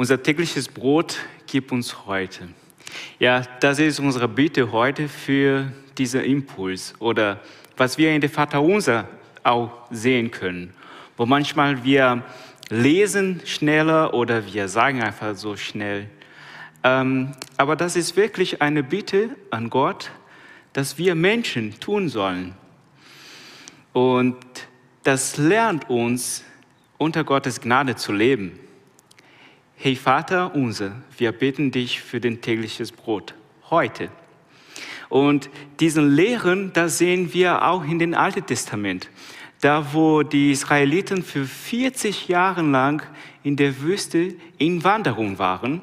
Unser tägliches Brot gib uns heute. Ja, das ist unsere Bitte heute für diesen Impuls oder was wir in der Vaterunser auch sehen können, wo manchmal wir lesen schneller oder wir sagen einfach so schnell. Ähm, aber das ist wirklich eine Bitte an Gott, dass wir Menschen tun sollen. Und das lernt uns, unter Gottes Gnade zu leben. Hey Vater unser, wir bitten dich für den tägliches Brot heute. Und diesen Lehren, das sehen wir auch in den Alten Testament. Da, wo die Israeliten für 40 Jahre lang in der Wüste in Wanderung waren,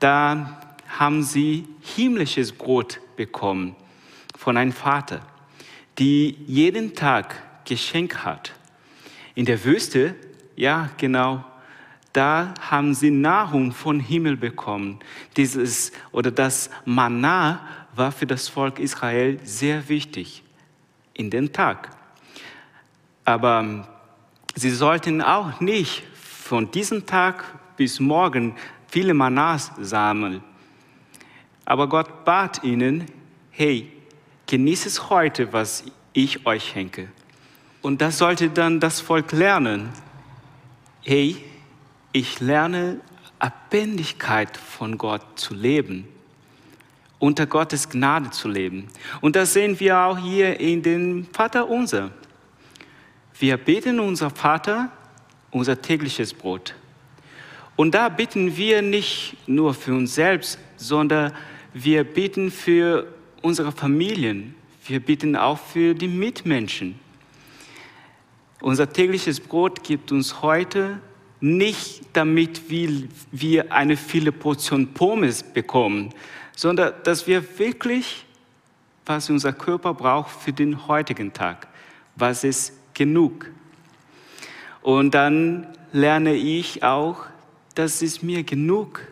da haben sie himmlisches Brot bekommen von einem Vater, die jeden Tag Geschenk hat. In der Wüste, ja genau, da haben sie Nahrung von Himmel bekommen. Dieses oder das Manna war für das Volk Israel sehr wichtig in den Tag. Aber ähm, sie sollten auch nicht von diesem Tag bis morgen viele Manas sammeln. Aber Gott bat ihnen, hey, genießt es heute, was ich euch schenke. Und das sollte dann das Volk lernen. Hey, ich lerne Abhängigkeit von Gott zu leben, unter Gottes Gnade zu leben. Und das sehen wir auch hier in dem Vater unser. Wir beten unser Vater unser tägliches Brot. Und da bitten wir nicht nur für uns selbst, sondern wir beten für unsere Familien. Wir bitten auch für die Mitmenschen. Unser tägliches Brot gibt uns heute nicht damit wir eine viele Portion Pommes bekommen, sondern dass wir wirklich, was unser Körper braucht für den heutigen Tag, was ist genug. Und dann lerne ich auch, dass es mir genug,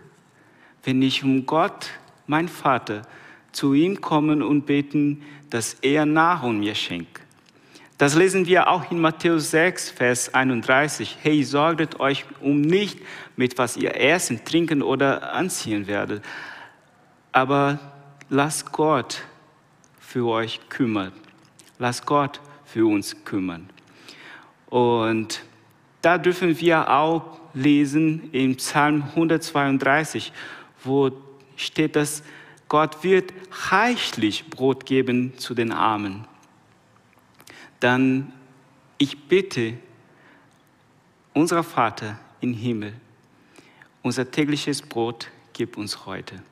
wenn ich um Gott, mein Vater, zu ihm kommen und beten, dass er Nahrung mir schenkt. Das lesen wir auch in Matthäus 6, Vers 31. Hey, sorgt euch um nicht, mit was ihr essen, trinken oder anziehen werdet, aber lasst Gott für euch kümmern. Lasst Gott für uns kümmern. Und da dürfen wir auch lesen im Psalm 132, wo steht, dass Gott wird reichlich Brot geben zu den Armen dann ich bitte, unser Vater im Himmel, unser tägliches Brot gib uns heute.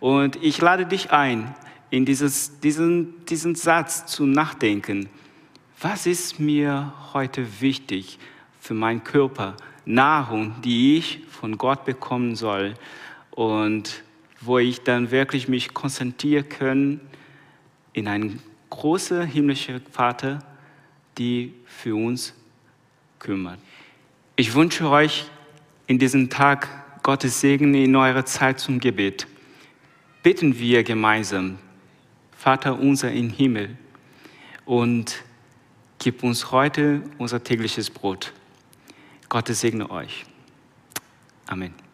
Und ich lade dich ein, in dieses, diesen, diesen Satz zu nachdenken. Was ist mir heute wichtig für meinen Körper? Nahrung, die ich von Gott bekommen soll und wo ich dann wirklich mich konzentrieren kann in einen großer himmlischer Vater, die für uns kümmert. Ich wünsche euch in diesem Tag Gottes Segen in eurer Zeit zum Gebet. Bitten wir gemeinsam, Vater unser im Himmel, und gib uns heute unser tägliches Brot. Gottes segne euch. Amen.